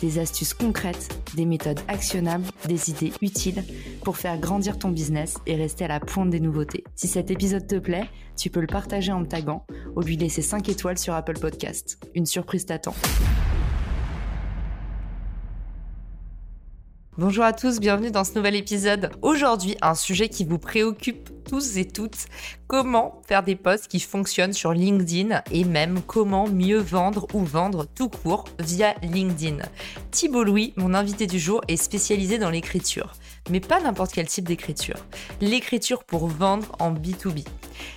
des astuces concrètes, des méthodes actionnables, des idées utiles pour faire grandir ton business et rester à la pointe des nouveautés. Si cet épisode te plaît, tu peux le partager en me taguant ou lui laisser 5 étoiles sur Apple Podcast. Une surprise t'attend. Bonjour à tous, bienvenue dans ce nouvel épisode. Aujourd'hui, un sujet qui vous préoccupe tous et toutes, comment faire des posts qui fonctionnent sur LinkedIn et même comment mieux vendre ou vendre tout court via LinkedIn. Thibault Louis, mon invité du jour, est spécialisé dans l'écriture, mais pas n'importe quel type d'écriture. L'écriture pour vendre en B2B.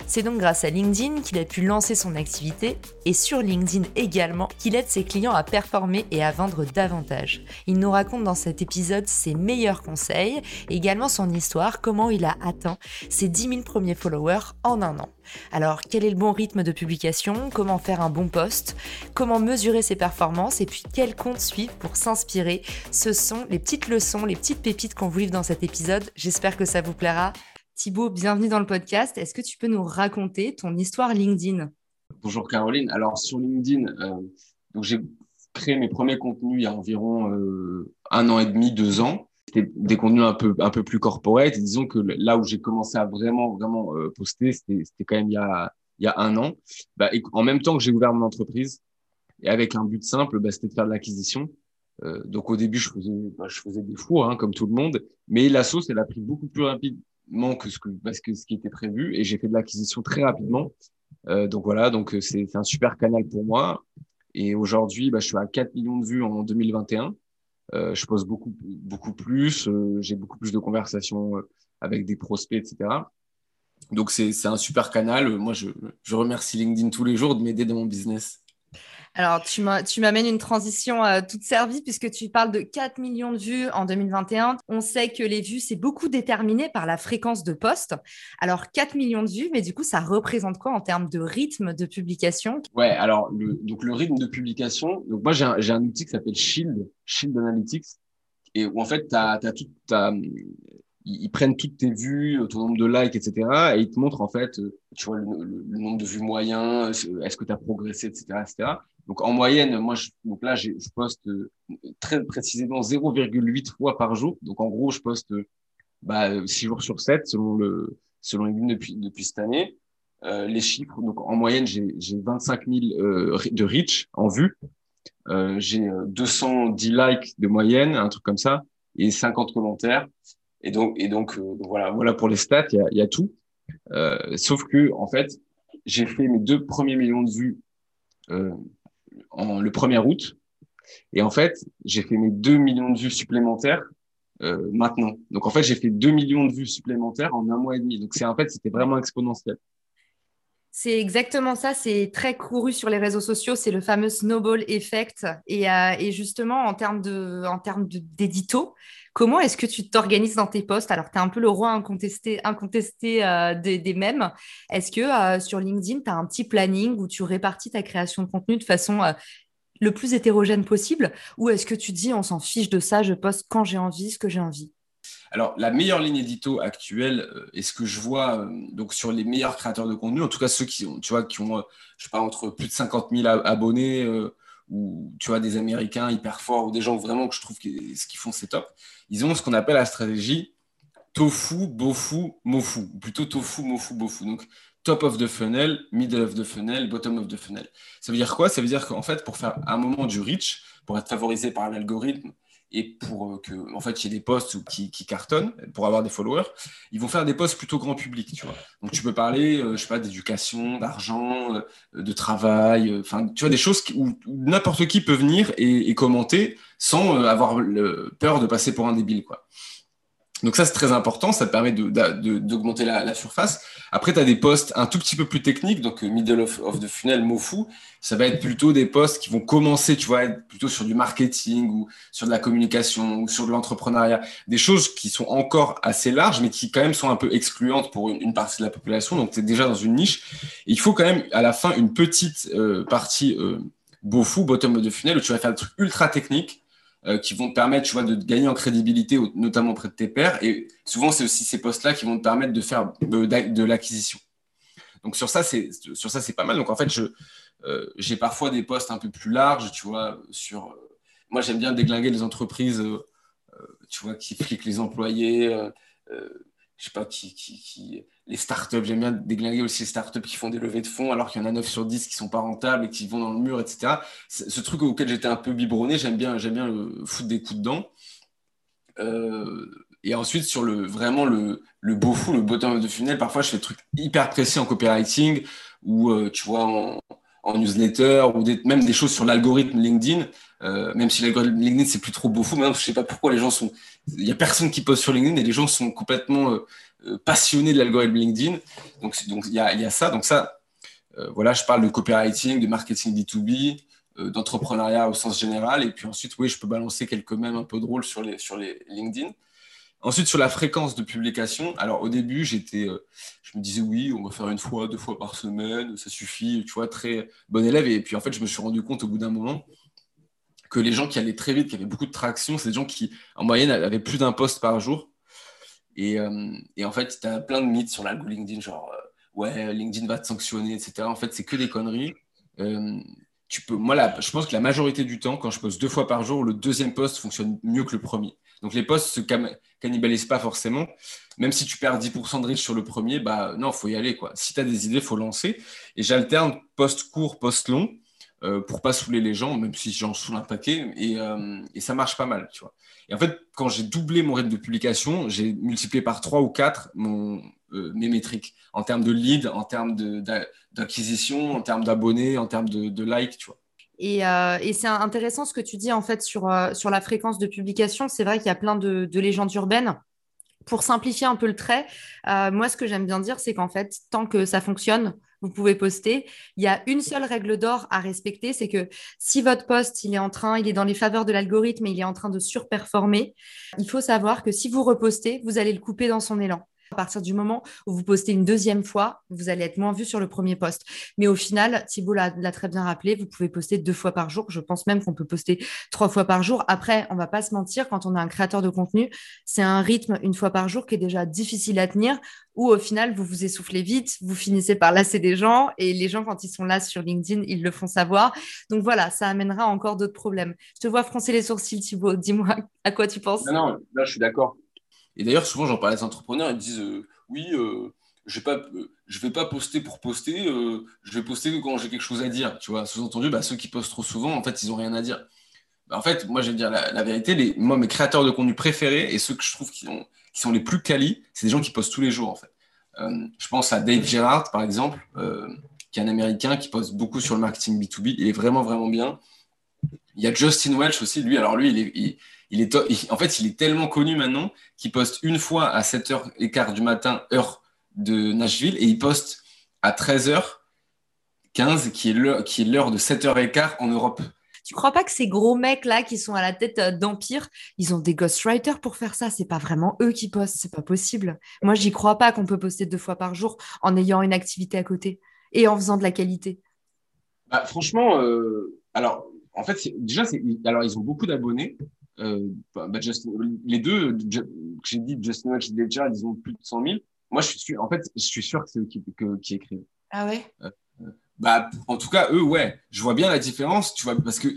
C'est donc grâce à LinkedIn qu'il a pu lancer son activité et sur LinkedIn également qu'il aide ses clients à performer et à vendre davantage. Il nous raconte dans cet épisode ses meilleurs conseils, également son histoire, comment il a atteint ses 10 000 premiers followers en un an. Alors, quel est le bon rythme de publication? Comment faire un bon post Comment mesurer ses performances? Et puis, quel compte suivre pour s'inspirer? Ce sont les petites leçons, les petites pépites qu'on vous livre dans cet épisode. J'espère que ça vous plaira. Thibaut, bienvenue dans le podcast. Est-ce que tu peux nous raconter ton histoire LinkedIn? Bonjour Caroline. Alors, sur LinkedIn, euh, j'ai créé mes premiers contenus il y a environ euh, un an et demi, deux ans c'était des contenus un peu un peu plus corporate. disons que là où j'ai commencé à vraiment vraiment euh, poster, c'était quand même il y a il y a un an. Bah, en même temps que j'ai ouvert mon entreprise et avec un but simple, bah, c'était de faire de l'acquisition. Euh, donc au début, je faisais bah, je faisais des fours hein, comme tout le monde, mais la sauce elle a pris beaucoup plus rapidement que ce que parce que ce qui était prévu et j'ai fait de l'acquisition très rapidement. Euh, donc voilà, donc euh, c'est un super canal pour moi. Et aujourd'hui, bah, je suis à 4 millions de vues en 2021. Euh, je pose beaucoup, beaucoup plus, euh, j'ai beaucoup plus de conversations euh, avec des prospects, etc. Donc, c'est un super canal. Moi, je, je remercie LinkedIn tous les jours de m'aider dans mon business. Alors, tu m'amènes une transition euh, toute servie puisque tu parles de 4 millions de vues en 2021. On sait que les vues, c'est beaucoup déterminé par la fréquence de poste. Alors, 4 millions de vues, mais du coup, ça représente quoi en termes de rythme de publication? Ouais, alors, le, donc le rythme de publication, donc moi, j'ai un, outil qui s'appelle Shield, Shield Analytics, et où en fait, tu as, tout, ils, prennent toutes tes vues, ton nombre de likes, etc. Et ils te montrent en fait, tu vois, le, nombre de vues moyens, est-ce que tu as progressé, etc., etc. Donc en moyenne, moi, je, donc là, je poste euh, très précisément 0,8 fois par jour. Donc en gros, je poste bah, 6 jours sur 7 selon le selon les depuis depuis cette année. Euh, les chiffres, donc en moyenne, j'ai 25 000 euh, de reach en vue. Euh, j'ai 210 likes de moyenne, un truc comme ça, et 50 commentaires. Et donc, et donc, euh, voilà, voilà pour les stats, il y a, y a, tout. sauf que en fait, j'ai fait mes deux premiers millions de vues en, le 1er août. Et en fait, j'ai fait mes 2 millions de vues supplémentaires euh, maintenant. Donc en fait, j'ai fait 2 millions de vues supplémentaires en un mois et demi. Donc c'est en fait, c'était vraiment exponentiel. C'est exactement ça, c'est très couru sur les réseaux sociaux, c'est le fameux snowball effect. Et, euh, justement, en termes d'édito, comment est-ce que tu t'organises dans tes posts? Alors, tu es un peu le roi incontesté, euh, des, des mêmes. Est-ce que euh, sur LinkedIn, tu as un petit planning où tu répartis ta création de contenu de façon le plus hétérogène possible? Ou est-ce que tu dis, on s'en fiche de ça, je poste quand j'ai envie, ce que j'ai envie? Alors, la meilleure ligne édito actuelle, euh, et ce que je vois euh, donc sur les meilleurs créateurs de contenu, en tout cas ceux qui ont, tu vois, qui ont, euh, je sais pas, entre plus de 50 000 abonnés, ou tu vois, des Américains hyper forts, ou des gens vraiment que je trouve que ce qu'ils font, c'est top, ils ont ce qu'on appelle la stratégie tofu, bofu, mofu, plutôt tofu, mofu, bofu. Donc, top of the funnel, middle of the funnel, bottom of the funnel. Ça veut dire quoi? Ça veut dire qu'en fait, pour faire un moment du reach, pour être favorisé par l'algorithme, et pour euh, que en fait il y ait des posts qui, cartonnent pour avoir des followers, ils vont faire des posts plutôt grand public, tu vois. Donc tu peux parler, euh, je sais pas, d'éducation, d'argent, euh, de travail, enfin tu vois des choses où, n'importe qui peut venir et, commenter sans avoir peur de passer pour un débile, quoi. Donc ça, c'est très important, ça te permet d'augmenter la, surface. Après, tu as des postes un tout petit peu plus techniques, donc euh, middle of, the funnel, mot fou, ça va être plutôt des postes qui vont commencer, tu vois, être plutôt sur du marketing ou sur de la communication ou sur de l'entrepreneuriat, des choses qui sont encore assez larges, mais qui quand même sont un peu excluantes pour une, partie de la population, donc tu es déjà dans une niche. il faut quand même à la fin une petite euh, partie euh, beau fou, bottom of the funnel, où tu vas faire des trucs ultra techniques, euh, qui vont te permettre, tu vois, de gagner en crédibilité, notamment auprès de tes pairs. Et souvent, c'est aussi ces postes-là qui vont te permettre de faire de, l'acquisition. Donc sur ça, c'est sur ça, c'est pas mal. Donc en fait, je euh, j'ai parfois des postes un peu plus larges, tu vois. Sur euh, moi, j'aime bien déglinguer les entreprises, tu vois, qui fliquent les employés. Je sais pas qui, qui, les startups, j'aime bien déglinguer aussi les startups qui font des levées de fonds alors qu'il y en a 9 sur 10 qui sont pas rentables et qui vont dans le mur, etc. Ce truc auquel j'étais un peu biberonné, j'aime bien, bien le foutre des coups dedans. Euh, et ensuite, sur le, vraiment le, le beau fou, le bottom de funnel, parfois je fais des trucs hyper précis en copywriting ou, euh, tu vois, en, en, newsletter ou même des choses sur l'algorithme LinkedIn. Euh, même si l'algorithme LinkedIn, c'est plus trop beau fou. Maintenant, je sais pas pourquoi les gens sont. Il y a personne qui poste sur LinkedIn et les gens sont complètement euh, passionné de l'algorithme LinkedIn. Donc, donc il y a, y a, ça. Donc ça, euh, voilà, je parle de copywriting, de marketing B2B, euh, d'entrepreneuriat au sens général. Et puis ensuite, oui, je peux balancer quelques mèmes un peu drôles sur les, sur les LinkedIn. Ensuite, sur la fréquence de publication, alors au début, j'étais, je me disais oui, on va faire une fois, deux fois par semaine, ça suffit, tu vois, très bon élève. Et puis en fait, je me suis rendu compte au bout d'un moment que les gens qui allaient très vite, qui avaient beaucoup de traction, c'est des gens qui, en moyenne, avaient plus d'un poste par jour. Et, euh, et en fait, tu as plein de mythes sur l'algo LinkedIn, genre euh, ouais, LinkedIn va te sanctionner, etc. En fait, c'est que des conneries. Moi, je pense que la majorité du temps, quand je poste deux fois par jour, le deuxième post fonctionne mieux que le premier. Donc les posts se cannibalisent pas forcément. Même si tu perds 10% de reach sur le premier, bah non, faut y aller. Si tu as des idées, faut lancer. Et j'alterne post court, post long euh, pour pas saouler les gens, même si j'en saoule un paquet. Et, et, ça marche pas mal, tu vois. Et en fait, quand j'ai doublé mon rythme de publication, j'ai multiplié par 3 ou 4 mon, euh, mes métriques en termes de lead, en termes d'acquisition, en termes d'abonnés, en termes de, likes, tu vois. Et, euh, c'est intéressant ce que tu dis en fait sur, euh, la fréquence de publication. C'est vrai qu'il y a plein de, légendes urbaines. Pour simplifier un peu le trait, moi ce que j'aime bien dire, c'est qu'en fait, tant que ça fonctionne, vous pouvez poster. Il y a une seule règle d'or à respecter, c'est que si votre poste, il est en train, il est dans les faveurs de l'algorithme et il est en train de surperformer, il faut savoir que si vous repostez, vous allez le couper dans son élan. À partir du moment où vous postez une deuxième fois, vous allez être moins vu sur le premier poste. Mais au final, Thibault l'a très bien rappelé, vous pouvez poster deux fois par jour. Je pense même qu'on peut poster trois fois par jour. Après, on va pas se mentir, quand on est un créateur de contenu, c'est un rythme une fois par jour qui est déjà difficile à tenir, où au final, vous vous essoufflez vite, vous finissez par lasser des gens, et les gens, quand ils sont là sur LinkedIn, ils le font savoir. Donc voilà, ça amènera encore d'autres problèmes. Je te vois froncer les sourcils, Thibault. Dis-moi à quoi tu penses? Non, non, là, je suis d'accord. Et d'ailleurs, souvent, j'en parle à des entrepreneurs, ils disent euh, Oui, euh, je ne vais, euh, pas poster pour poster, je vais poster quand j'ai quelque chose à dire. Tu vois, sous-entendu, bah, ceux qui postent trop souvent, en fait, ils n'ont rien à dire. Bah, en fait, moi, je vais dire la, vérité moi, mes créateurs de contenu préférés et ceux que je trouve qui sont les plus qualis, c'est des gens qui postent tous les jours, en fait. je pense à Dave Gerhardt, par exemple, qui est un Américain qui poste beaucoup sur le marketing B2B. Il est vraiment, vraiment bien. Il y a Justin Welch aussi, lui. Alors, lui, il est, il est, en fait, il est tellement connu maintenant qu'il poste une fois à 7h15 du matin, heure de Nashville, et il poste à 13h15, qui est l'heure de 7h15 en Europe. Tu crois pas que ces gros mecs là qui sont à la tête euh, d'Empire, ils ont des ghostwriters pour faire ça? C'est pas vraiment eux qui postent, c'est pas possible. Moi, j'y crois pas qu'on peut poster deux fois par jour en ayant une activité à côté et en faisant de la qualité. Bah, franchement, euh, alors en fait, déjà, alors ils ont beaucoup d'abonnés, euh, bah, bah les deux que j'ai dit, Justin Welch et Dave ils ont plus de 100 000. Moi, je suis, en fait, je suis sûr que c'est eux qui, qui écrivent. Ah ouais? Euh, bah, En tout cas, eux, ouais. Je vois bien la différence, tu vois, parce que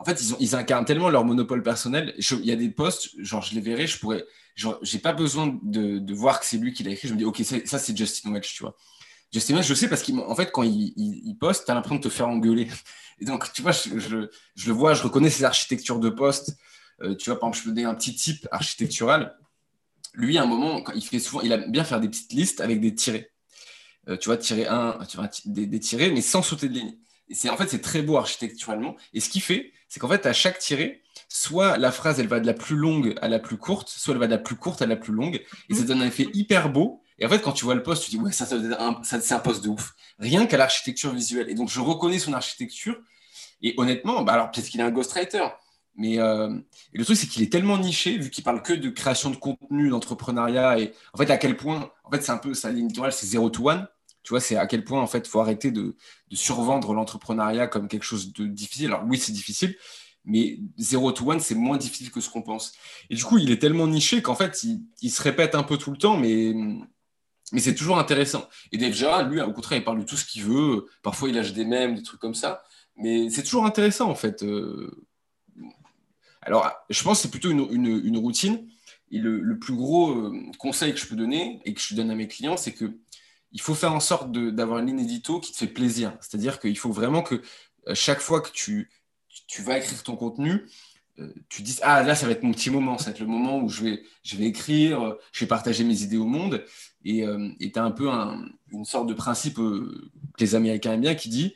en fait, ils, ont, ils incarnent tellement leur monopole personnel. il y a des postes, genre, je les verrai, je pourrais, genre, j'ai pas besoin de, de voir que c'est lui qui l'a écrit. Je me dis, ok, ça, c'est Justin Welch, tu vois. Justin Welch, je sais parce qu'en fait, quand il, il, il poste, tu as l'impression de te faire engueuler. Et donc, tu vois, je, je, le vois, je reconnais ses architectures de poste. Euh, tu vois, par exemple, je peux donner un petit type architectural. Lui, à un moment, quand il fait souvent, il aime bien faire des petites listes avec des tirés. Euh, tu vois, tirer un, tu vois, des, des, tirés, mais sans sauter de ligne. c'est en fait c'est très beau architecturalement. Et ce qu'il fait, c'est qu'en fait à chaque tiré, soit la phrase elle va de la plus longue à la plus courte, soit elle va de la plus courte à la plus longue, et ça donne un effet hyper beau. Et en fait, quand tu vois le poste, tu dis ouais ça, c'est un poste de ouf. Rien qu'à l'architecture visuelle. Et donc je reconnais son architecture. Et honnêtement, bah alors peut-être qu'il est un ghostwriter. Mais euh, le truc, c'est qu'il est tellement niché, vu qu'il parle que de création de contenu, d'entrepreneuriat, et en fait, à quel point, en fait, c'est un peu sa ligne éditoriale, c'est zero to one. Tu vois, c'est à quel point, en fait, il faut arrêter de, survendre l'entrepreneuriat comme quelque chose de difficile. Alors, oui, c'est difficile, mais zero to one, c'est moins difficile que ce qu'on pense. Et du coup, il est tellement niché qu'en fait, il, se répète un peu tout le temps, mais, mais c'est toujours intéressant. Et Dave Gerard, lui, au contraire, il parle de tout ce qu'il veut. Parfois, il lâche des mèmes, des trucs comme ça. Mais c'est toujours intéressant, en fait. Euh, alors, je pense que c'est plutôt une, routine. Et le, plus gros euh, conseil que je peux donner et que je donne à mes clients, c'est que il faut faire en sorte d'avoir une ligne édito qui te fait plaisir. C'est-à-dire qu'il faut vraiment que euh, chaque fois que tu, vas écrire ton contenu, tu dis ah là ça va être mon petit moment, ça va être le moment où je vais écrire, je vais partager mes idées au monde. Et tu as un peu une sorte de principe que les Américains aiment bien qui dit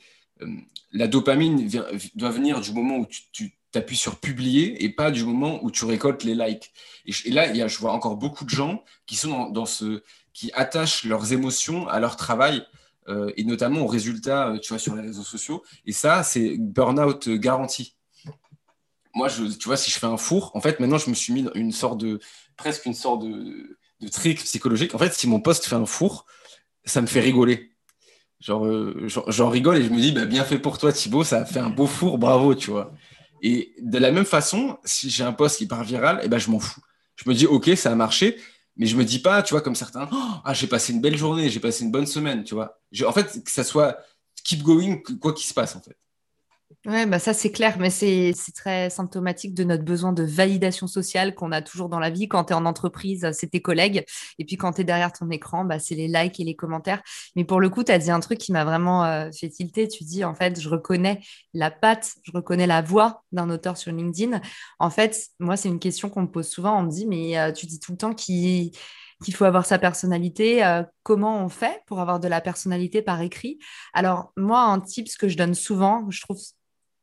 la dopamine doit venir du moment où tu tu appuies sur publier et pas du moment où tu récoltes les likes. Et, là, y a, je vois encore beaucoup de gens qui sont dans, ce, qui attachent leurs émotions à leur travail euh, et notamment aux résultats, euh, tu vois, sur les réseaux sociaux. Et ça, c'est burn-out garanti. Moi, tu vois, si je fais un four, en fait, maintenant, je me suis mis une sorte de, presque une sorte de, de trick psychologique. En fait, si mon poste fait un four, ça me fait rigoler. Genre, euh, j'en rigole et je me dis, bah, bien fait pour toi, Thibaut, ça a fait un beau four, bravo, tu vois. Et de la même façon, si j'ai un poste qui part viral, eh ben, je m'en fous. Je me dis, OK, ça a marché, mais je me dis pas, tu vois, comme certains, oh, ah, j'ai passé une belle journée, j'ai passé une bonne semaine, tu vois. en fait, que ça soit keep going, quoi qu'il se passe, en fait. Ouais, bah ça c'est clair, mais c'est très symptomatique de notre besoin de validation sociale qu'on a toujours dans la vie. Quand tu es en entreprise, c'est tes collègues. Et puis quand tu es derrière ton écran, bah, c'est les likes et les commentaires. Mais pour le coup, tu as dit un truc qui m'a vraiment euh, fait tilter. Tu dis, en fait, je reconnais la patte, je reconnais la voix d'un auteur sur LinkedIn. En fait, moi, c'est une question qu'on me pose souvent. On me dit, mais euh, tu dis tout le temps qu'il faut avoir sa personnalité. Euh, comment on fait pour avoir de la personnalité par écrit? Alors, moi, un tip, que je donne souvent, je trouve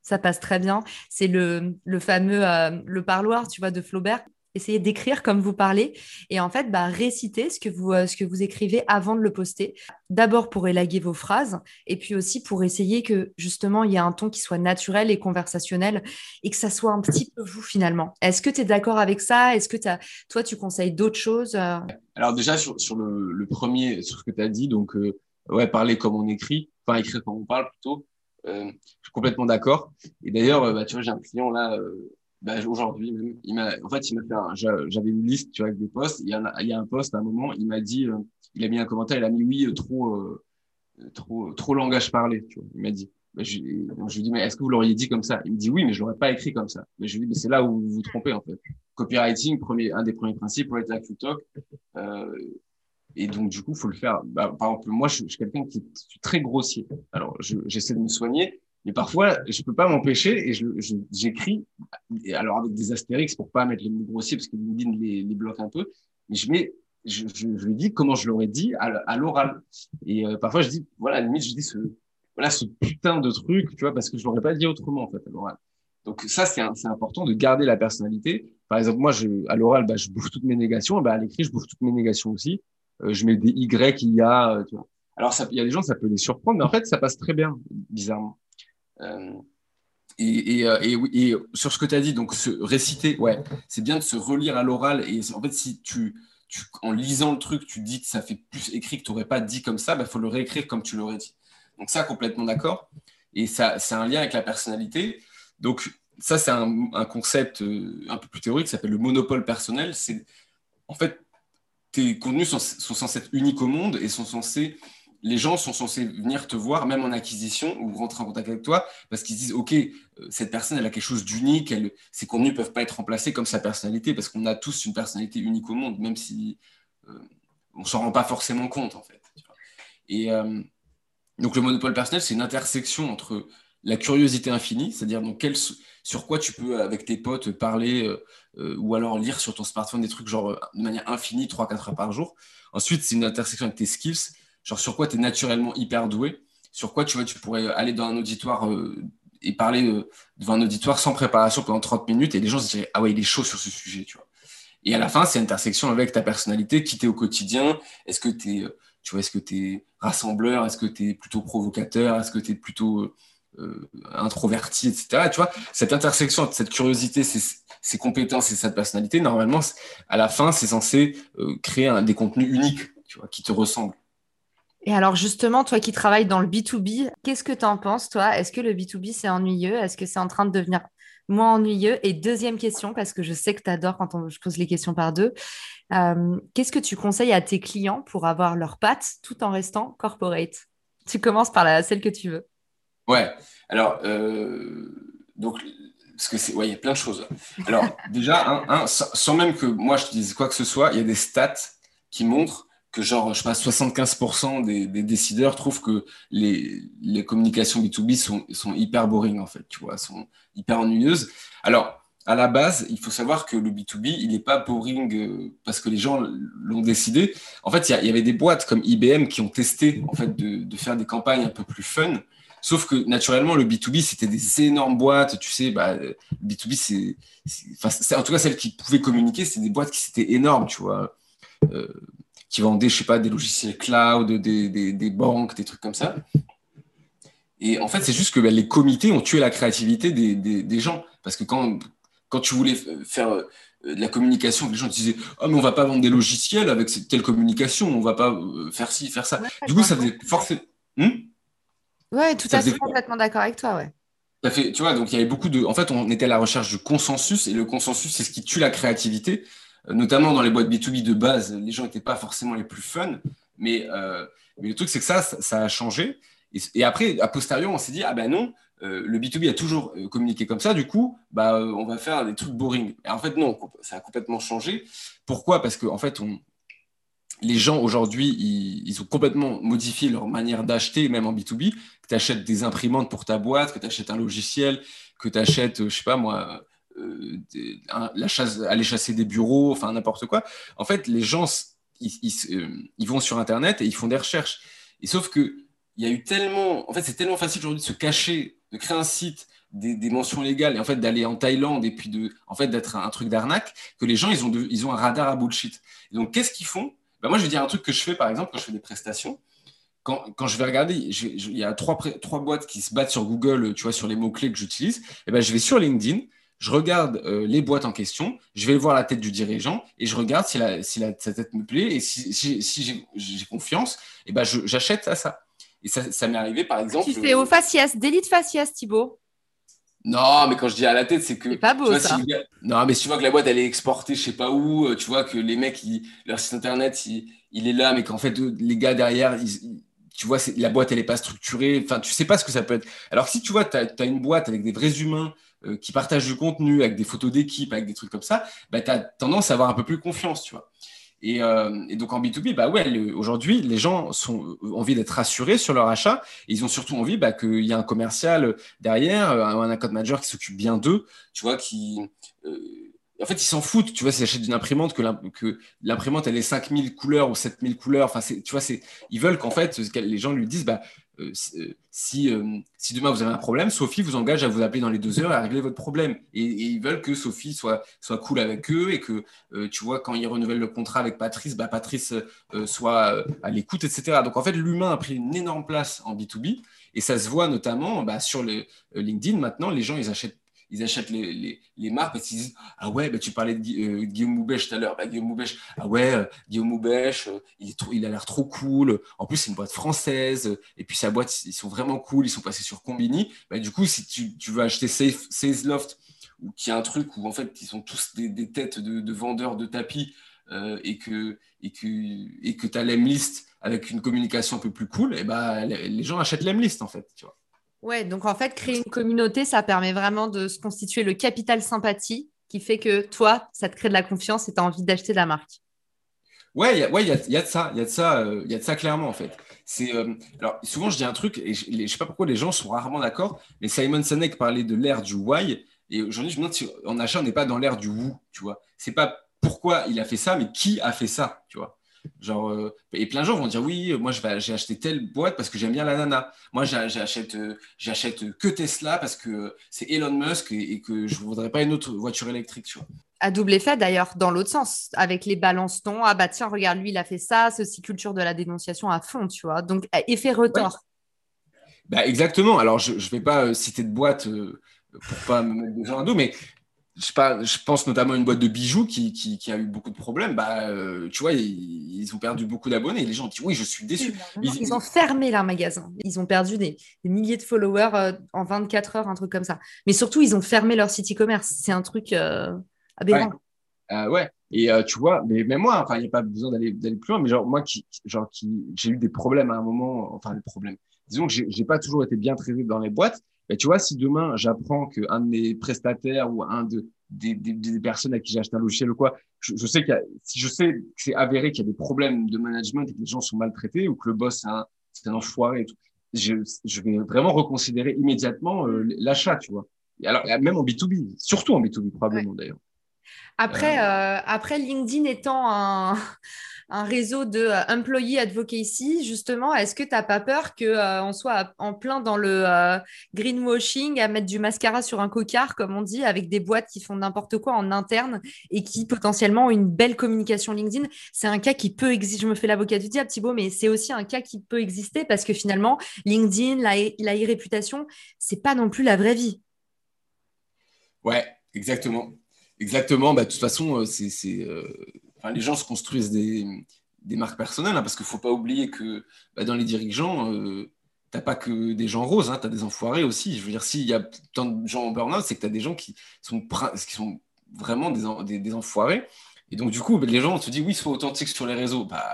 ça passe très bien. C'est le, fameux euh, le parloir, tu vois, de Flaubert. Essayez d'écrire comme vous parlez et en fait, bah, réciter ce que, vous, euh, ce que vous écrivez avant de le poster. D'abord pour élaguer vos phrases et puis aussi pour essayer que justement il y ait un ton qui soit naturel et conversationnel et que ça soit un petit peu vous finalement. Est-ce que tu es d'accord avec ça? Est-ce que as, toi tu conseilles d'autres choses euh? Alors déjà sur, le, premier, sur ce que tu as dit, donc ouais, parler comme on écrit, enfin écrire comme on parle plutôt. Euh, je suis complètement d'accord. Et d'ailleurs, euh, bah, tu vois, j'ai un client là, euh, bah, aujourd'hui même. En fait, il m'a fait, j'avais une liste, tu vois, avec des posts. Il y, a, un post à un moment, il m'a dit, il a mis un commentaire, il a mis oui, trop, trop, trop langage parlé. Tu vois, il m'a dit. Bah, je, lui dis, mais est-ce que vous l'auriez dit comme ça? Il me dit oui, mais je l'aurais pas écrit comme ça. Mais je lui dis, mais c'est là où vous vous trompez en fait. Copywriting, premier, un des premiers principes, write like you talk. Et donc, du coup, faut le faire. Bah, par exemple, moi, je, suis quelqu'un qui est très grossier. Alors, j'essaie de me soigner, mais parfois, je peux pas m'empêcher et j'écris, je, alors avec des astérix pour pas mettre les mots grossiers parce que LinkedIn les, les bloque un peu, mais je mets, je, je, lui dis comment je l'aurais dit à, l'oral. Et euh, parfois, je dis, voilà, à limite, je dis ce, voilà, ce putain de truc, tu vois, parce que je l'aurais pas dit autrement, en fait, à l'oral. Donc, ça, c'est important de garder la personnalité. Par exemple, moi, je, à l'oral, bah, je bouffe toutes mes négations, bah, à l'écrit, je bouffe toutes mes négations aussi. Euh, je mets des Y, il y a. Euh. Alors, il y a des gens, ça peut les surprendre, mais en fait, ça passe très bien, bizarrement. Euh, et, et, sur ce que tu as dit, donc se réciter, c'est bien de se relire à l'oral. Et en fait, si tu, en lisant le truc, tu dis que ça fait plus écrit que tu n'aurais pas dit comme ça, il bah, faut le réécrire comme tu l'aurais dit. Donc ça, complètement d'accord. Et ça, c'est un lien avec la personnalité. Donc ça, c'est un, un, concept un peu plus théorique qui s'appelle le monopole personnel. C'est en fait tes contenus sont, censés être uniques au monde et sont censés les gens sont censés venir te voir, même en acquisition, ou rentrer en contact avec toi, parce qu'ils disent, OK, euh, cette personne, elle a quelque chose d'unique, ses contenus ne peuvent pas être remplacés comme sa personnalité, parce qu'on a tous une personnalité unique au monde, même si euh, on s'en rend pas forcément compte, en fait. Et euh, donc, le monopole personnel, c'est une intersection entre la curiosité infinie, c'est-à-dire donc sur quoi tu peux, avec tes potes, parler euh, euh, ou alors lire sur ton smartphone des trucs genre euh, de manière infinie, 3-4 heures par jour. Ensuite, c'est une intersection avec tes skills, genre sur quoi tu es naturellement hyper doué. sur quoi tu vois, tu pourrais aller dans un auditoire et parler devant un auditoire sans préparation pendant 30 minutes et les gens se diraient ah ouais il est chaud sur ce sujet tu vois. Et à la fin c'est intersection avec ta personnalité qui t'es au quotidien. Est-ce que tu es tu vois est-ce que tu es rassembleur? Est-ce que tu es plutôt provocateur? Est-ce que tu es plutôt euh, introverti etc tu vois cette intersection cette curiosité ces, compétences et cette personnalité normalement à la fin c'est censé euh, créer un, des contenus uniques tu vois qui te ressemblent. Et alors justement, toi qui travailles dans le B2B, qu'est-ce que tu en penses, toi? Est-ce que le B2B, c'est ennuyeux? Est-ce que c'est en train de devenir moins ennuyeux? Et deuxième question, parce que je sais que tu adores quand on, je pose les questions par deux, euh, qu'est-ce que tu conseilles à tes clients pour avoir leurs pattes tout en restant corporate? Tu commences par la, celle que tu veux. Ouais, alors, euh, donc, parce que c'est, ouais, il y a plein de choses. Alors, déjà, sans même que moi je te dise quoi que ce soit, il y a des stats qui montrent que genre, je sais pas, 75% des, décideurs trouvent que les, les communications B2B sont, sont, hyper boring, en fait, tu vois, sont hyper ennuyeuses. Alors, à la base, il faut savoir que le B2B, il n'est pas boring euh, parce que les gens l'ont décidé. En fait, il y, avait des boîtes comme IBM qui ont testé, en fait, de, de, faire des campagnes un peu plus fun. Sauf que, naturellement, le B2B, c'était des énormes boîtes. Tu sais, bah, le B2B, c'est, en tout cas, celles qui pouvaient communiquer, c'était des boîtes qui étaient énormes, tu vois. Euh, qui vendaient, je sais pas, des logiciels cloud, des, des, des banques, des trucs comme ça. Et en fait, c'est juste que ben, les comités ont tué la créativité des, des, gens. Parce que quand, quand tu voulais faire euh, de la communication, les gens disaient Ah, mais on va pas vendre des logiciels avec cette telle communication, on va pas euh, faire ci, faire ça. du coup, ça faisait forcément. Hmm? Ouais, tout à fait complètement d'accord avec toi, ouais. Ça fait, tu vois, donc il y avait beaucoup de. En fait, on était à la recherche du consensus, et le consensus, c'est ce qui tue la créativité notamment dans les boîtes B2B de base, les gens n'étaient pas forcément les plus fun. Mais, euh, mais le truc, c'est que ça, ça, a changé. Et, après, a posteriori, on s'est dit, ah ben non, euh, le B2B a toujours euh, communiqué comme ça, du coup, bah, on va faire des trucs boring. Et en fait, non, ça a complètement changé. Pourquoi? Parce qu'en en fait, on, les gens aujourd'hui, ils, ont complètement modifié leur manière d'acheter, même en B2B. Que tu achètes des imprimantes pour ta boîte, que tu achètes un logiciel, que tu achètes, je sais pas moi, euh, la chasse, aller chasser des bureaux, enfin n'importe quoi. En fait, les gens, euh, ils, vont sur Internet et ils font des recherches. Et sauf que il y a eu tellement, en fait, c'est tellement facile aujourd'hui de se cacher, de créer un site, des, mentions légales et en fait d'aller en Thaïlande et puis de, en fait d'être un, truc d'arnaque que les gens ils ont, ils ont un radar à bullshit. donc qu'est-ce qu'ils font? Ben, moi je vais dire un truc que je fais par exemple quand je fais des prestations. Quand, quand, je vais regarder, il y a trois, trois boîtes qui se battent sur Google, tu vois, sur les mots-clés que j'utilise. Et ben, je vais sur LinkedIn, je regarde euh, les boîtes en question, je vais voir la tête du dirigeant et je regarde si, la, si la, sa tête me plaît et si, si, j'ai confiance, et ben j'achète à ça. Et ça, ça m'est arrivé par exemple. Tu fais au faciès, d'élite faciès, Thibaut. Non, mais quand je dis à la tête, c'est que. C'est pas beau ça. non, mais si tu vois que la boîte elle est exportée, je sais pas où, euh, tu vois que les mecs, leur site internet, il, est là, mais qu'en fait les gars derrière, tu vois, la boîte elle est pas structurée. Enfin, tu sais pas ce que ça peut être. Alors si tu vois, tu as, as, une boîte avec des vrais humains euh, qui partagent du contenu avec des photos d'équipe, avec des trucs comme ça, bah, tu as tendance à avoir un peu plus confiance, tu vois. Et, euh, et, donc en B2B, bah ouais, aujourd'hui, les gens sont, ont envie d'être rassurés sur leur achat. Et ils ont surtout envie bah, qu'il y ait un commercial derrière, un, un account manager qui s'occupe bien d'eux, tu vois, qui. Euh, en fait, ils s'en foutent, tu vois, s'ils achètent une imprimante, que l'imprimante, elle est 5000 couleurs ou 7000 couleurs. Enfin, tu vois, ils veulent qu'en fait, les gens lui disent, bah, euh, euh, si, euh, si, demain vous avez un problème, Sophie vous engage à vous appeler dans les deux heures et à régler votre problème. Et, ils veulent que Sophie soit, soit cool avec eux et que, tu vois, quand ils renouvellent le contrat avec Patrice, bah, Patrice soit à l'écoute, etc. Donc en fait, l'humain a pris une énorme place en B2B et ça se voit notamment bah, sur le, LinkedIn. Maintenant, les gens, ils achètent ils achètent les, les, les marques parce qu'ils disent Ah ouais, bah, tu parlais de euh, Guillaume Moubèche tout à l'heure. Bah, Guillaume Moubèche, ah ouais, euh, Guillaume Moubèche, euh, il, il, a l'air trop cool. En plus, c'est une boîte française. Et puis, sa boîte, ils sont vraiment cool. Ils sont passés sur Combini. Bah, du coup, si tu, tu veux acheter Safe, Loft, ou qui a un truc où en fait, ils sont tous des, des têtes de, de, vendeurs de tapis et que et que et que tu as l'Emlist avec une communication un peu plus cool, et bah, les gens achètent l'Emlist en fait. Tu vois. Ouais, donc en fait, créer une communauté, ça permet vraiment de se constituer le capital sympathie qui fait que toi, ça te crée de la confiance et tu as envie d'acheter la marque. Ouais, il ouais, y, a, y, a de ça, il y a de ça, euh, y a de ça clairement en fait. C'est euh, alors souvent je dis un truc et je, ne sais pas pourquoi les gens sont rarement d'accord, mais Simon Sinek parlait de l'ère du why et aujourd'hui je me demande si en achat on n'est pas dans l'ère du who, tu vois. C'est pas pourquoi il a fait ça, mais qui a fait ça, tu vois. Genre, euh, et plein de gens vont dire oui, moi j'ai acheté telle boîte parce que j'aime bien la nana. Moi j'achète euh, j'achète que Tesla parce que c'est Elon Musk et, que je ne voudrais pas une autre voiture électrique. Tu vois. À double effet d'ailleurs, dans l'autre sens, avec les balance-tons. Ah bah tiens, regarde, lui il a fait ça, aussi culture de la dénonciation à fond, tu vois. Donc effet retort. Bah, exactement. Alors je ne vais pas citer de boîte pour pas me mettre des gens à dos, mais je, pas, je pense notamment à une boîte de bijoux qui, qui, a eu beaucoup de problèmes. Bah, euh, tu vois, ils, ont perdu beaucoup d'abonnés. Les gens disent oui, je suis déçu. ils, ont fermé leur magasin. Ils ont perdu des, milliers de followers euh, en 24 heures, un truc comme ça. Mais surtout, ils ont fermé leur site e-commerce. C'est un truc euh, aberrant. Ouais. Et tu vois, mais même moi, enfin, il n'y a pas besoin d'aller plus loin. Mais genre moi, qui, genre qui, j'ai eu des problèmes à un moment. Enfin, des problèmes. Disons que j'ai pas toujours été bien traité dans les boîtes. Tu vois, si demain j'apprends qu'un de mes prestataires ou un de, des, des, personnes à qui j'ai acheté un logiciel ou quoi, je, je sais qu'il y a, si je sais que c'est avéré qu'il y a des problèmes de management et que les gens sont maltraités ou que le boss c'est un, enfoiré et tout, je, je, vais vraiment reconsidérer immédiatement euh, l'achat, tu vois. Et alors, même en B2B, surtout en B2B probablement d'ailleurs. Après, euh, euh, après, LinkedIn étant un, un réseau de euh, employee advocacy, justement, est-ce que tu n'as pas peur qu'on euh, soit en plein dans le euh, greenwashing, à mettre du mascara sur un cocard, comme on dit, avec des boîtes qui font n'importe quoi en interne et qui potentiellement ont une belle communication LinkedIn? C'est un cas qui peut exister, je me fais l'avocat du diable, Thibaut, mais c'est aussi un cas qui peut exister parce que finalement, LinkedIn, la, e-réputation, c'est pas non plus la vraie vie. Ouais, exactement. Exactement. Bah, de toute façon, c'est les gens se construisent des, marques personnelles, hein, parce qu'il ne faut pas oublier que bah, dans les dirigeants, euh, tu n'as pas que des gens roses, hein, tu as des enfoirés aussi. Je veux dire, s'il y a tant de gens en burn-out, c'est que tu as des gens qui sont, vraiment des, des, enfoirés. Et donc, du coup, bah, les gens se disent, oui, sois authentique sur les réseaux. Bah,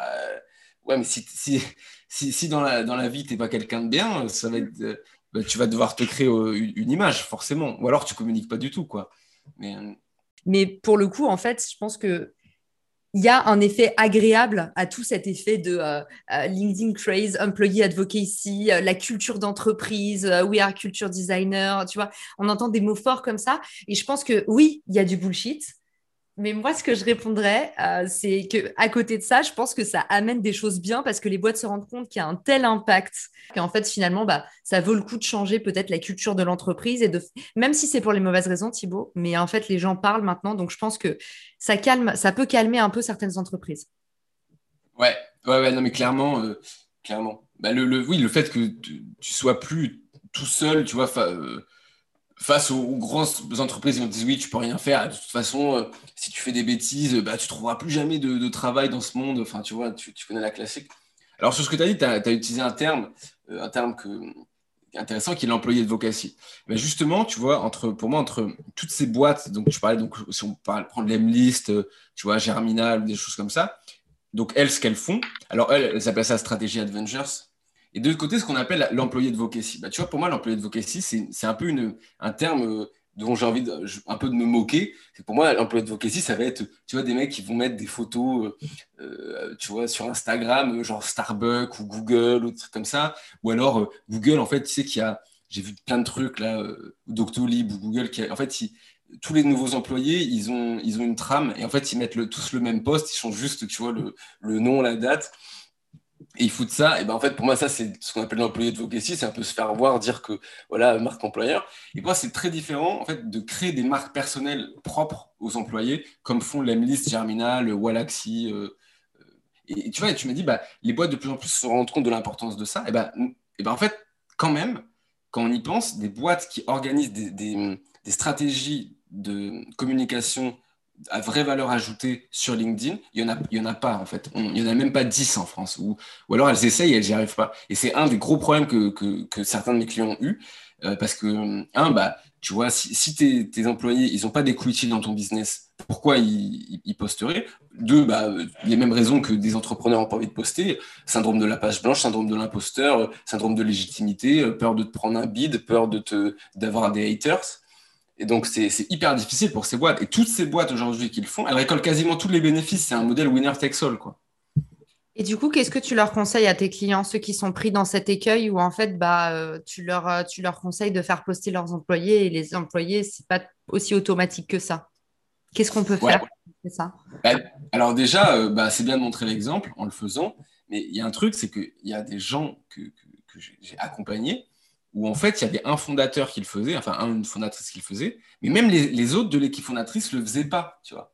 ouais, mais si, si, si, dans, la, dans la vie, tu n'es pas quelqu'un de bien, ça va être, euh, bah, tu vas devoir te créer euh, une, image, forcément. Ou alors, tu communiques pas du tout, quoi. Mais, mais pour le coup, en fait, je pense que il y a un effet agréable à tout cet effet de euh, euh, LinkedIn craze, employee advocacy, euh, la culture d'entreprise, we are culture designer, tu vois, on entend des mots forts comme ça. Et je pense que oui, il y a du bullshit, mais moi, ce que je répondrais, euh, c'est que à côté de ça, je pense que ça amène des choses bien parce que les boîtes se rendent compte qu'il y a un tel impact qu'en fait, finalement, bah, ça vaut le coup de changer peut-être la culture de l'entreprise et de, même si c'est pour les mauvaises raisons, Thibaut, mais en fait, les gens parlent maintenant, donc je pense que ça calme, ça peut calmer un peu certaines entreprises. Ouais, ouais, ouais non, mais clairement, euh, clairement. Bah, le, oui, le fait que tu, tu sois plus tout seul, tu vois, euh, face aux, grandes entreprises qui vont dire oui, tu peux rien faire. De toute façon, euh, si tu fais des bêtises, bah, tu trouveras plus jamais de, travail dans ce monde. Enfin, tu vois, tu, connais la classique. Alors, sur ce que tu as dit, tu as, utilisé un terme, euh, un terme intéressant qui est l'employé de vocatie. Mais justement, tu vois, entre, pour moi, entre toutes ces boîtes, donc tu parlais, donc, si on parle, prendre l'Emlist, tu vois, Germinal, des choses comme ça. Donc, elles, ce qu'elles font, alors elles, elles appellent ça stratégie Adventures. Et de l'autre côté, ce qu'on appelle l'employé de vocatie. Bah, tu vois, pour moi, l'employé de vocatie, c'est un peu une, un terme euh, dont j'ai envie de, un peu de me moquer. Pour moi, l'employé de vocatie, ça va être, tu vois, des mecs qui vont mettre des photos, euh, euh, tu vois, sur Instagram, genre Starbucks ou Google ou des trucs comme ça. Ou alors, Google, en fait, tu sais qu'il y a, j'ai vu plein de trucs là, Doctolib ou Google, qui en fait, tous les nouveaux employés, ils ont, ils ont une trame et en fait, ils mettent tous le même poste, ils changent juste, tu vois, le, le nom, la date et ils foutent ça, et ben en fait, pour moi, ça, c'est ce qu'on appelle l'employé de vocatie, c'est un peu se faire voir, dire que, voilà, marque employeur. Et moi, c'est très différent, en fait, de créer des marques personnelles propres aux employés, comme font l'Emlist, Germinal, Wallaxy. Euh, euh, et, tu vois, tu m'as dit, bah, les boîtes de plus en plus se rendent compte de l'importance de ça. Et ben, et ben, en fait, quand même, quand on y pense, des boîtes qui organisent des, des stratégies de communication à vraie valeur ajoutée sur LinkedIn, il n'y en, a, en a pas en fait. il n'y en a même pas 10 en France. Ou, alors elles essayent et elles n'y arrivent pas. Et c'est un des gros problèmes que, que, certains de mes clients ont eu. Euh, parce que, un, bah, tu vois, si, tes, employés, ils n'ont pas des coûts dans ton business, pourquoi ils, posteraient? Deux, bah, les mêmes raisons que des entrepreneurs n'ont pas envie de poster. Syndrome de la page blanche, syndrome de l'imposteur, syndrome de légitimité, peur de te prendre un bid, peur d'avoir des haters. Et donc, c'est hyper difficile pour ces boîtes. Et toutes ces boîtes aujourd'hui qu'ils font, elles récoltent quasiment tous les bénéfices. C'est un modèle winner takes all. Quoi. Et du coup, qu'est-ce que tu leur conseilles à tes clients, ceux qui sont pris dans cet écueil où en fait, bah, euh, tu, leur, euh, tu leur conseilles de faire poster leurs employés et les employés, c'est pas aussi automatique que ça? Qu'est-ce qu'on peut faire C'est ça? Bah, alors déjà, euh, bah, c'est bien de montrer l'exemple en le faisant, mais il y a un truc, c'est qu'il y a des gens que, j'ai accompagnés où en fait, il y avait un fondateur qui le faisait, enfin une fondatrice qui le faisait, mais même les, autres de l'équipe fondatrice ne le faisaient pas, tu vois.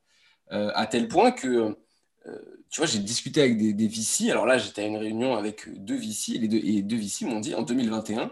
Euh, à tel point que, euh, tu vois, j'ai discuté avec des, des VC. Alors là, j'étais à une réunion avec deux VC et les deux, et VC m'ont dit en 2021,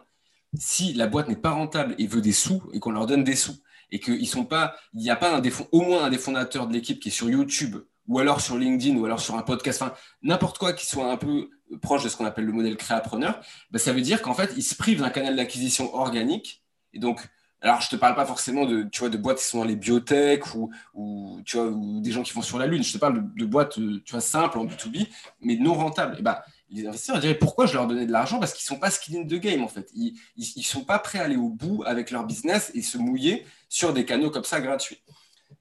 si la boîte n'est pas rentable et veut des sous et qu'on leur donne des sous et qu'il n'y a pas un au moins un des fondateurs de l'équipe qui est sur YouTube ou alors sur LinkedIn ou alors sur un podcast, enfin n'importe quoi qui soit un peu proche de ce qu'on appelle le modèle créapreneur, bah, ça veut dire qu'en fait, ils se privent d'un canal d'acquisition organique. Et donc, alors je te parle pas forcément de, tu vois, de boîtes qui sont dans les biotech ou, ou, tu vois, ou des gens qui vont sur la Lune. Je te parle de, boîtes tu vois, simples en B2B, mais non rentables. Et bah, les investisseurs diraient pourquoi je leur donnais de l'argent? Parce qu'ils ne sont pas skin in the game en fait. Ils ne sont pas prêts à aller au bout avec leur business et se mouiller sur des canaux comme ça gratuits.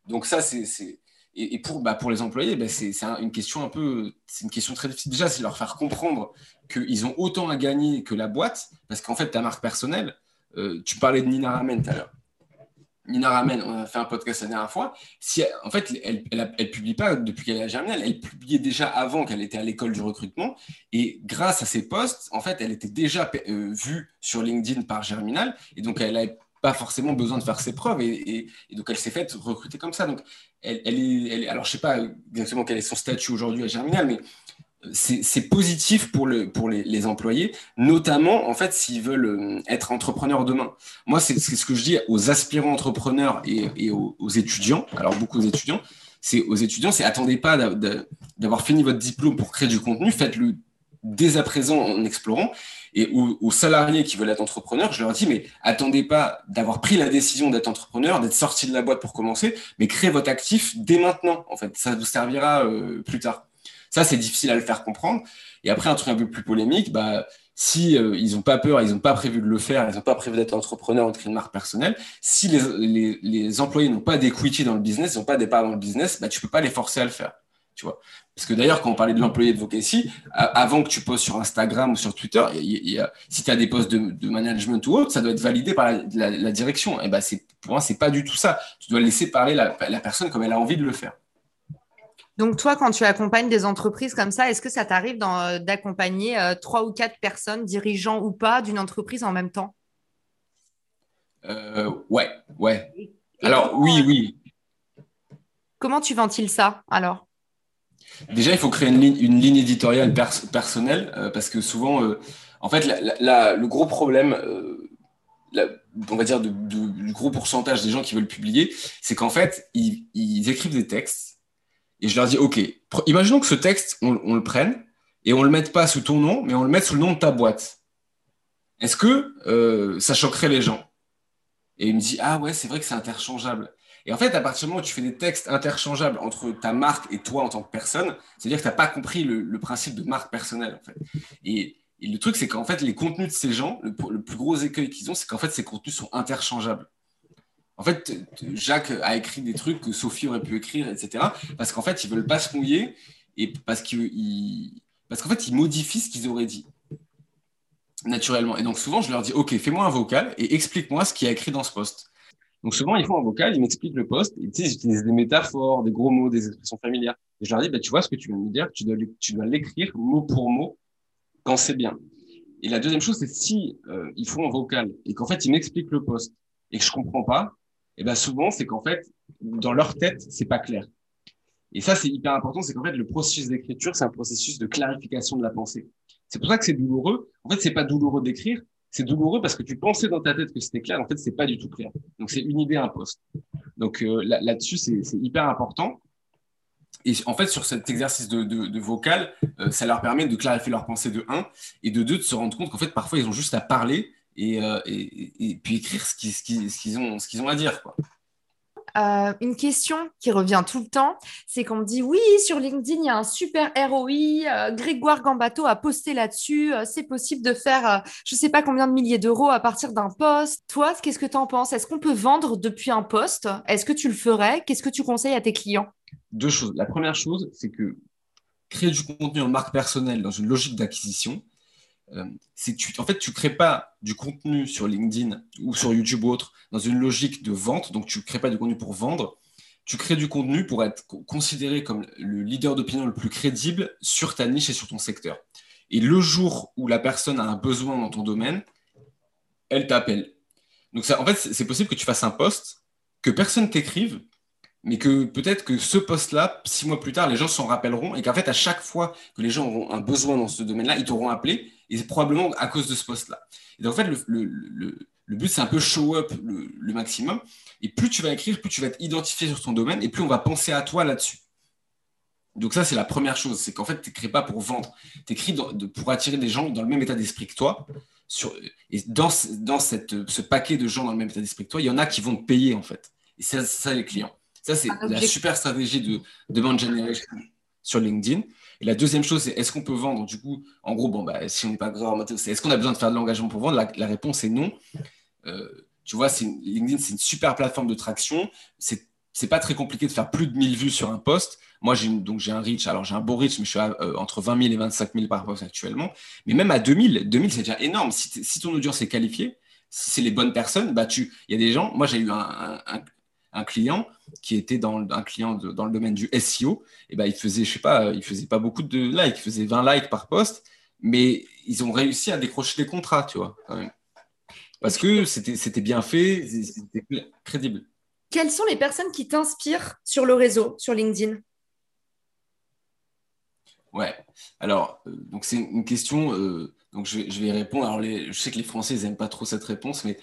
Donc ça, c'est... Et, pour, bah, pour les employés, bah, c'est une question un peu... C'est une question très difficile. Déjà, c'est leur faire comprendre qu'ils ont autant à gagner que la boîte, parce qu'en fait, ta marque personnelle, euh, tu parlais de Nina Ramen tout à l'heure. Nina Ramen, on a fait un podcast la dernière fois. Si en fait, elle ne publie pas depuis qu'elle est à Germinal. Elle publiait déjà avant qu'elle était à l'école du recrutement. Et grâce à ses posts, en fait, elle était déjà euh, vue sur LinkedIn par Germinal. Et donc, elle n'avait pas forcément besoin de faire ses preuves. Et, donc, elle s'est faite recruter comme ça. Donc, elle, alors, je ne sais pas exactement quel est son statut aujourd'hui à Germinal, mais c'est positif pour, le, pour les, employés, notamment en fait s'ils veulent euh, être entrepreneurs demain. Moi, c'est ce que je dis aux aspirants entrepreneurs et, aux, étudiants. Alors beaucoup d'étudiants, c'est aux étudiants, c'est attendez pas d'avoir fini votre diplôme pour créer du contenu, faites-le dès à présent en explorant. Et aux, salariés qui veulent être entrepreneurs, je leur dis mais attendez pas d'avoir pris la décision d'être entrepreneur, d'être sorti de la boîte pour commencer, mais créez votre actif dès maintenant. En fait, ça vous servira euh, plus tard. Ça, c'est difficile à le faire comprendre. Et après, un truc un peu plus polémique, bah, si euh, ils n'ont pas peur, ils n'ont pas prévu de le faire, ils n'ont pas prévu d'être entrepreneur ou de une marque personnelle, si les, les, employés n'ont pas d'equity dans le business, ils n'ont pas des parts dans le business, bah, tu peux pas les forcer à le faire. Tu vois Parce que d'ailleurs, quand on parlait de l'employé de Vocacy, avant que tu postes sur Instagram ou sur Twitter, si tu as des postes de, management ou autre, ça doit être validé par la, direction. Et bah, pour moi, c'est pas du tout ça. Tu dois laisser parler la personne comme elle a envie de le faire. Donc, toi, quand tu accompagnes des entreprises comme ça, est-ce que ça t'arrive euh, d'accompagner euh, trois ou quatre personnes, dirigeants ou pas, d'une entreprise en même temps? Euh, Ouais, ouais. alors, oui, oui. Comment tu ventiles ça alors? Déjà, il faut créer une ligne, éditoriale personnelle parce que souvent, en fait, le gros problème, on va dire, du gros pourcentage des gens qui veulent publier, c'est qu'en fait, ils écrivent des textes et je leur dis, OK, imaginons que ce texte, on, le prenne et on ne le mette pas sous ton nom, mais on le mette sous le nom de ta boîte. Est-ce que euh, ça choquerait les gens? Et il me dit, ah ouais, c'est vrai que c'est interchangeable. Et en fait, à partir du moment où tu fais des textes interchangeables entre ta marque et toi en tant que personne, c'est-à-dire que tu n'as pas compris le, principe de marque personnelle. En fait. et, le truc, c'est qu'en fait, les contenus de ces gens, le, plus gros écueil qu'ils ont, c'est qu'en fait, ces contenus sont interchangeables. En fait, Jacques a écrit des trucs que Sophie aurait pu écrire, etc. Parce qu'en fait, ils veulent pas se mouiller et parce qu'ils, parce qu'en fait, ils modifient ce qu'ils auraient dit naturellement. Et donc souvent, je leur dis, ok, fais-moi un vocal et explique-moi ce qu'il y a écrit dans ce poste. Donc souvent, ils font un vocal, ils m'expliquent le poste, et ils utilisent des métaphores, des gros mots, des expressions familières. Et je leur dis, bah, tu vois ce que tu viens de me dire, tu dois, l'écrire mot pour mot quand c'est bien. Et la deuxième chose, c'est si euh, ils font un vocal et qu'en fait, ils m'expliquent le poste et que je comprends pas, et ben souvent, c'est qu'en fait, dans leur tête, c'est pas clair. Et ça, c'est hyper important, c'est qu'en fait, le processus d'écriture, c'est un processus de clarification de la pensée. C'est pour ça que c'est douloureux. En fait, c'est pas douloureux d'écrire, c'est douloureux parce que tu pensais dans ta tête que c'était clair, en fait, c'est pas du tout clair. Donc, c'est une idée, un. Donc, euh, là-dessus, c'est hyper important. Et en fait, sur cet exercice de, vocal, euh, ça leur permet de clarifier leur pensée de 1 et de 2 de se rendre compte qu'en fait, parfois, ils ont juste à parler euh, et, et, puis écrire ce qu'ils, ont, ont à dire. Quoi. Euh, une question qui revient tout le temps, c'est qu'on me dit oui, sur LinkedIn, il y a un super ROI, euh, Grégoire Gambato a posté là-dessus, c'est possible de faire je ne sais pas combien de milliers d'euros à partir d'un poste. Toi, qu'est-ce que tu en penses? Est-ce qu'on peut vendre depuis un poste? Est-ce que tu le ferais? Qu'est-ce que tu conseilles à tes clients? Deux choses. La première chose, c'est que créer du contenu en marque personnelle dans une logique d'acquisition, euh, tu, en fait, tu crées pas du contenu sur LinkedIn ou sur YouTube ou autre dans une logique de vente, donc tu crées pas du contenu pour vendre, tu crées du contenu pour être considéré comme le leader d'opinion le plus crédible sur ta niche et sur ton secteur. Et le jour où la personne a un besoin dans ton domaine, elle t'appelle. Donc ça, en fait, c'est possible que tu fasses un post, que personne t'écrive, mais que peut-être que ce poste-là, six mois plus tard, les gens s'en rappelleront et qu'en fait, à chaque fois que les gens auront un besoin dans ce domaine-là, ils t'auront appelé et probablement à cause de ce poste-là. Et donc, en fait, le, le, le, but, c'est un peu show up le, maximum. Et plus tu vas écrire, plus tu vas être identifié sur ton domaine et plus on va penser à toi là-dessus. Donc ça, c'est la première chose, c'est qu'en fait, tu n'écris pas pour vendre, tu écris pour attirer des gens dans le même état d'esprit que toi. Sur, et dans, dans cette, ce paquet de gens dans le même état d'esprit que toi, il y en a qui vont te payer, en fait. Et c'est ça, les clients. Ça, c'est la super stratégie de demand generation sur LinkedIn. Et la deuxième chose, c'est est-ce qu'on peut vendre Du coup, en gros, bon, bah, si on n'est pas grand, c'est est-ce qu'on a besoin de faire de l'engagement pour vendre? La, réponse est non. Euh, tu vois, LinkedIn, c'est une super plateforme de traction. C'est c'est pas très compliqué de faire plus de 1000 vues sur un post. Moi, j'ai donc j'ai un reach. Alors, j'ai un beau reach, mais je suis euh, entre 20 000 et 25 000 par post actuellement. Mais même à 2000, 2000, c'est déjà énorme. Si, si, ton audience est qualifiée, si c'est les bonnes personnes, bah tu, il y a des gens. Moi, j'ai eu un, un, client qui était dans un client dans le domaine du SEO. Et ben, il faisait, je sais pas, il faisait pas beaucoup de likes. Il faisait 20 likes par post, mais ils ont réussi à décrocher des contrats, tu vois, Parce que c'était bien fait, c'était crédible. Quelles sont les personnes qui t'inspirent sur le réseau, sur LinkedIn? Ouais, alors, euh, donc c'est une question, euh, donc je vais, je vais, répondre. Alors, je sais que les Français n'aiment pas trop cette réponse, mais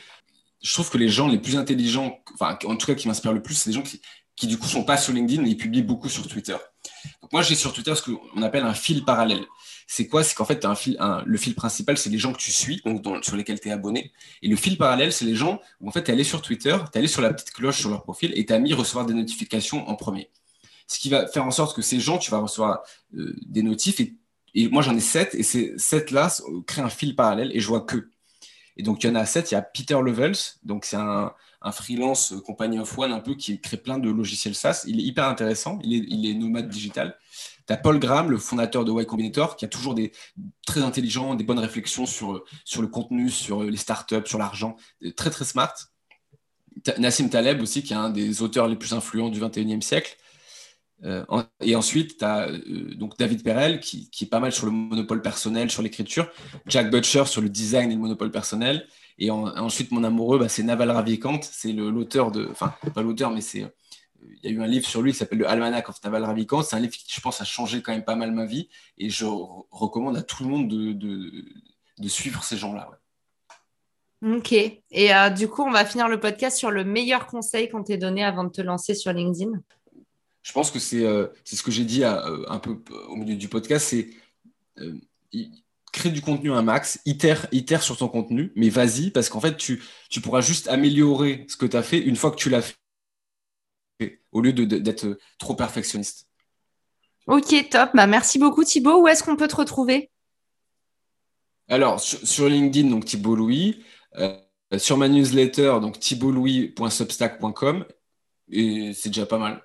je trouve que les gens les plus intelligents, en tout cas qui m'inspirent le plus, c'est les gens qui, du coup, sont pas sur LinkedIn, ils publient beaucoup sur Twitter. Moi, j'ai sur Twitter ce qu'on appelle un fil parallèle. C'est quoi? C'est qu'en fait, as un fil, le fil principal, c'est les gens que tu suis, sur lesquels tu es abonné. Et le fil parallèle, c'est les gens où en fait, tu es allé sur Twitter, tu es allé sur la petite cloche sur leur profil et tu as mis recevoir des notifications en premier. Ce qui va faire en sorte que ces gens, tu vas recevoir euh, des notifs. Et, et moi, j'en ai sept. Et ces sept-là créent un fil parallèle et je vois que. Et donc, il y en a sept. Il y a Peter Levels. Donc, c'est un, freelance euh, compagnie of one un peu qui crée plein de logiciels SaaS. Il est hyper intéressant. Il est, nomade digital. Tu as Paul Graham, le fondateur de Y Combinator, qui a toujours des très intelligents, des bonnes réflexions sur, le contenu, sur les startups, sur l'argent. Très, très smart. Nassim Taleb aussi, qui est un des auteurs les plus influents du 21e siècle. Euh, et ensuite, tu as euh, donc David Perel, qui, est pas mal sur le monopole personnel, sur l'écriture. Jack Butcher sur le design et le monopole personnel. Et ensuite, mon amoureux, bah, c'est Naval Ravikant. C'est l'auteur de. Enfin, pas l'auteur, mais c'est il y a eu un livre sur lui qui s'appelle Le Almanac of Naval Ravikant. C'est un livre qui, je pense, a changé quand même pas mal ma vie. Et je recommande à tout le monde de, de, suivre ces gens-là. Ok. Et euh, du coup, on va finir le podcast sur le meilleur conseil qu'on t'ait donné avant de te lancer sur LinkedIn? Je pense que c'est euh, ce que j'ai dit euh, un peu au milieu du podcast. C'est crée du contenu un max, itère, itère sur ton contenu, mais vas-y, parce qu'en fait, tu, tu pourras juste améliorer ce que tu as fait une fois que tu l'as fait au lieu d'être trop perfectionniste. Ok, top. Bah, merci beaucoup Thibaut. Où est-ce qu'on peut te retrouver? Alors, sur, LinkedIn, donc Thibaut Louis. Euh, sur ma newsletter, donc thibautlouis.substack.com. Et c'est déjà pas mal.